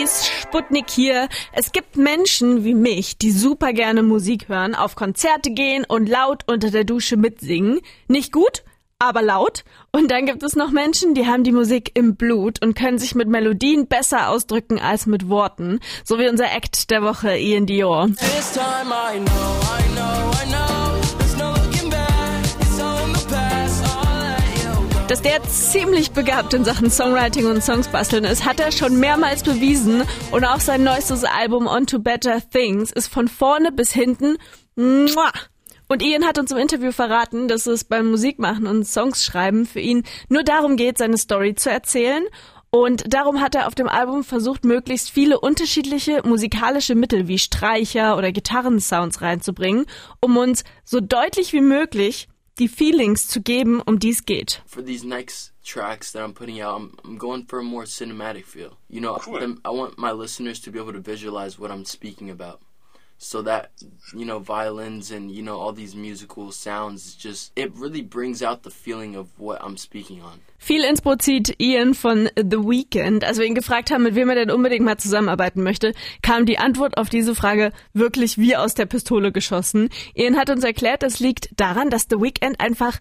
Peace, Sputnik hier. Es gibt Menschen wie mich, die super gerne Musik hören, auf Konzerte gehen und laut unter der Dusche mitsingen. Nicht gut, aber laut. Und dann gibt es noch Menschen, die haben die Musik im Blut und können sich mit Melodien besser ausdrücken als mit Worten. So wie unser Act der Woche, Ian Dior. Dass der ziemlich begabt in Sachen Songwriting und Songs basteln ist, hat er schon mehrmals bewiesen und auch sein neuestes Album On to Better Things ist von vorne bis hinten muah, und Ian hat uns im Interview verraten, dass es beim Musikmachen und Songs schreiben für ihn nur darum geht, seine Story zu erzählen. Und darum hat er auf dem Album versucht, möglichst viele unterschiedliche musikalische Mittel wie Streicher oder Gitarrensounds reinzubringen, um uns so deutlich wie möglich die Feelings zu geben, um die es geht. For these next tracks that I'm putting out, I'm, I'm going for a more cinematic feel. You know, cool. I want my listeners to be able to visualize what I'm speaking about. So that you know violins and you know all these musical sounds just it really brings out the feeling of what I'm speaking on. Viel Inspo zieht Ian von The Weeknd. Als wir ihn gefragt haben, mit wem er denn unbedingt mal zusammenarbeiten möchte, kam die Antwort auf diese Frage wirklich wie aus der Pistole geschossen. Ian hat uns erklärt, das liegt daran, dass The Weeknd einfach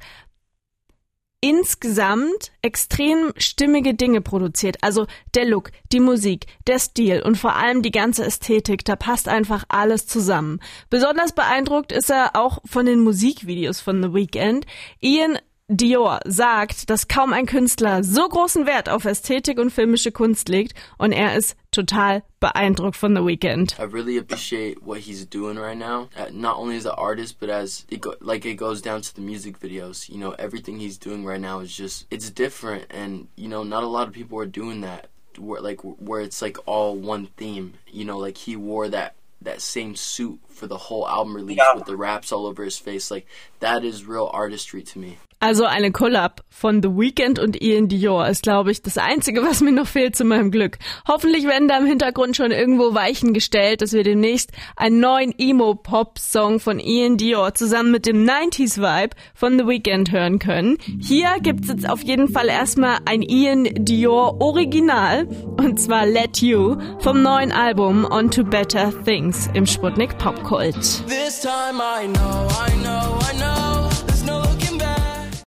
insgesamt extrem stimmige Dinge produziert. Also der Look, die Musik, der Stil und vor allem die ganze Ästhetik, da passt einfach alles zusammen. Besonders beeindruckt ist er auch von den Musikvideos von The Weeknd. Ian Dior sagt, dass kaum ein Künstler so großen Wert auf Ästhetik und filmische Kunst legt und er ist total beeindruckt von The Weeknd. I really appreciate what he's doing right now, uh, not only as an artist but as it go, like it goes down to the music videos. You know, everything he's doing right now is just it's different and you know, not a lot of people are doing that where like where it's like all one theme. You know, like he wore that that same suit for the whole album release yeah. with the raps all over his face. Like that is real artistry to me. Also eine Collab von The Weeknd und Ian Dior ist, glaube ich, das Einzige, was mir noch fehlt zu meinem Glück. Hoffentlich werden da im Hintergrund schon irgendwo Weichen gestellt, dass wir demnächst einen neuen Emo-Pop-Song von Ian Dior zusammen mit dem 90s-Vibe von The Weeknd hören können. Hier gibt's jetzt auf jeden Fall erstmal ein Ian Dior Original und zwar Let You vom neuen Album On to Better Things im Sputnik Popkult. This time I know, I know, I know.